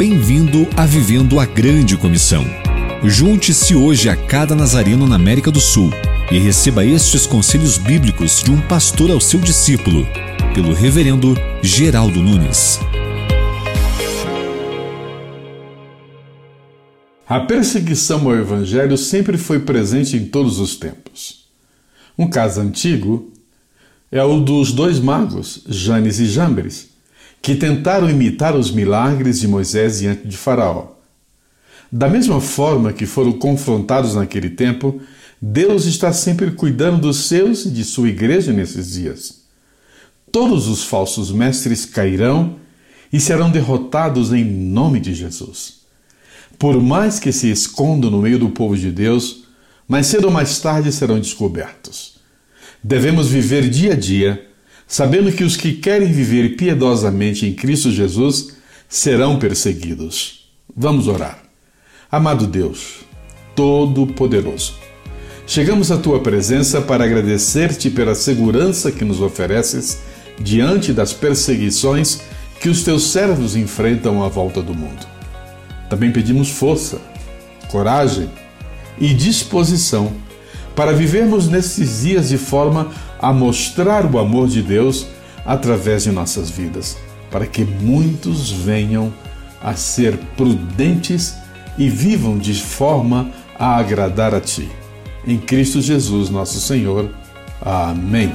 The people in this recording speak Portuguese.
Bem-vindo a Vivendo a Grande Comissão. Junte-se hoje a cada nazareno na América do Sul e receba estes conselhos bíblicos de um pastor ao seu discípulo, pelo Reverendo Geraldo Nunes. A perseguição ao Evangelho sempre foi presente em todos os tempos. Um caso antigo é o dos dois magos, Janes e Jambres, que tentaram imitar os milagres de Moisés diante de Faraó. Da mesma forma que foram confrontados naquele tempo, Deus está sempre cuidando dos seus e de sua igreja nesses dias. Todos os falsos mestres cairão e serão derrotados em nome de Jesus por mais que se escondam no meio do povo de Deus, mais cedo ou mais tarde serão descobertos. Devemos viver dia a dia, sabendo que os que querem viver piedosamente em Cristo Jesus serão perseguidos. Vamos orar. Amado Deus, Todo-Poderoso, chegamos à tua presença para agradecer-te pela segurança que nos ofereces diante das perseguições que os teus servos enfrentam à volta do mundo. Também pedimos força, coragem e disposição para vivermos nesses dias de forma a mostrar o amor de Deus através de nossas vidas, para que muitos venham a ser prudentes e vivam de forma a agradar a Ti. Em Cristo Jesus, nosso Senhor. Amém.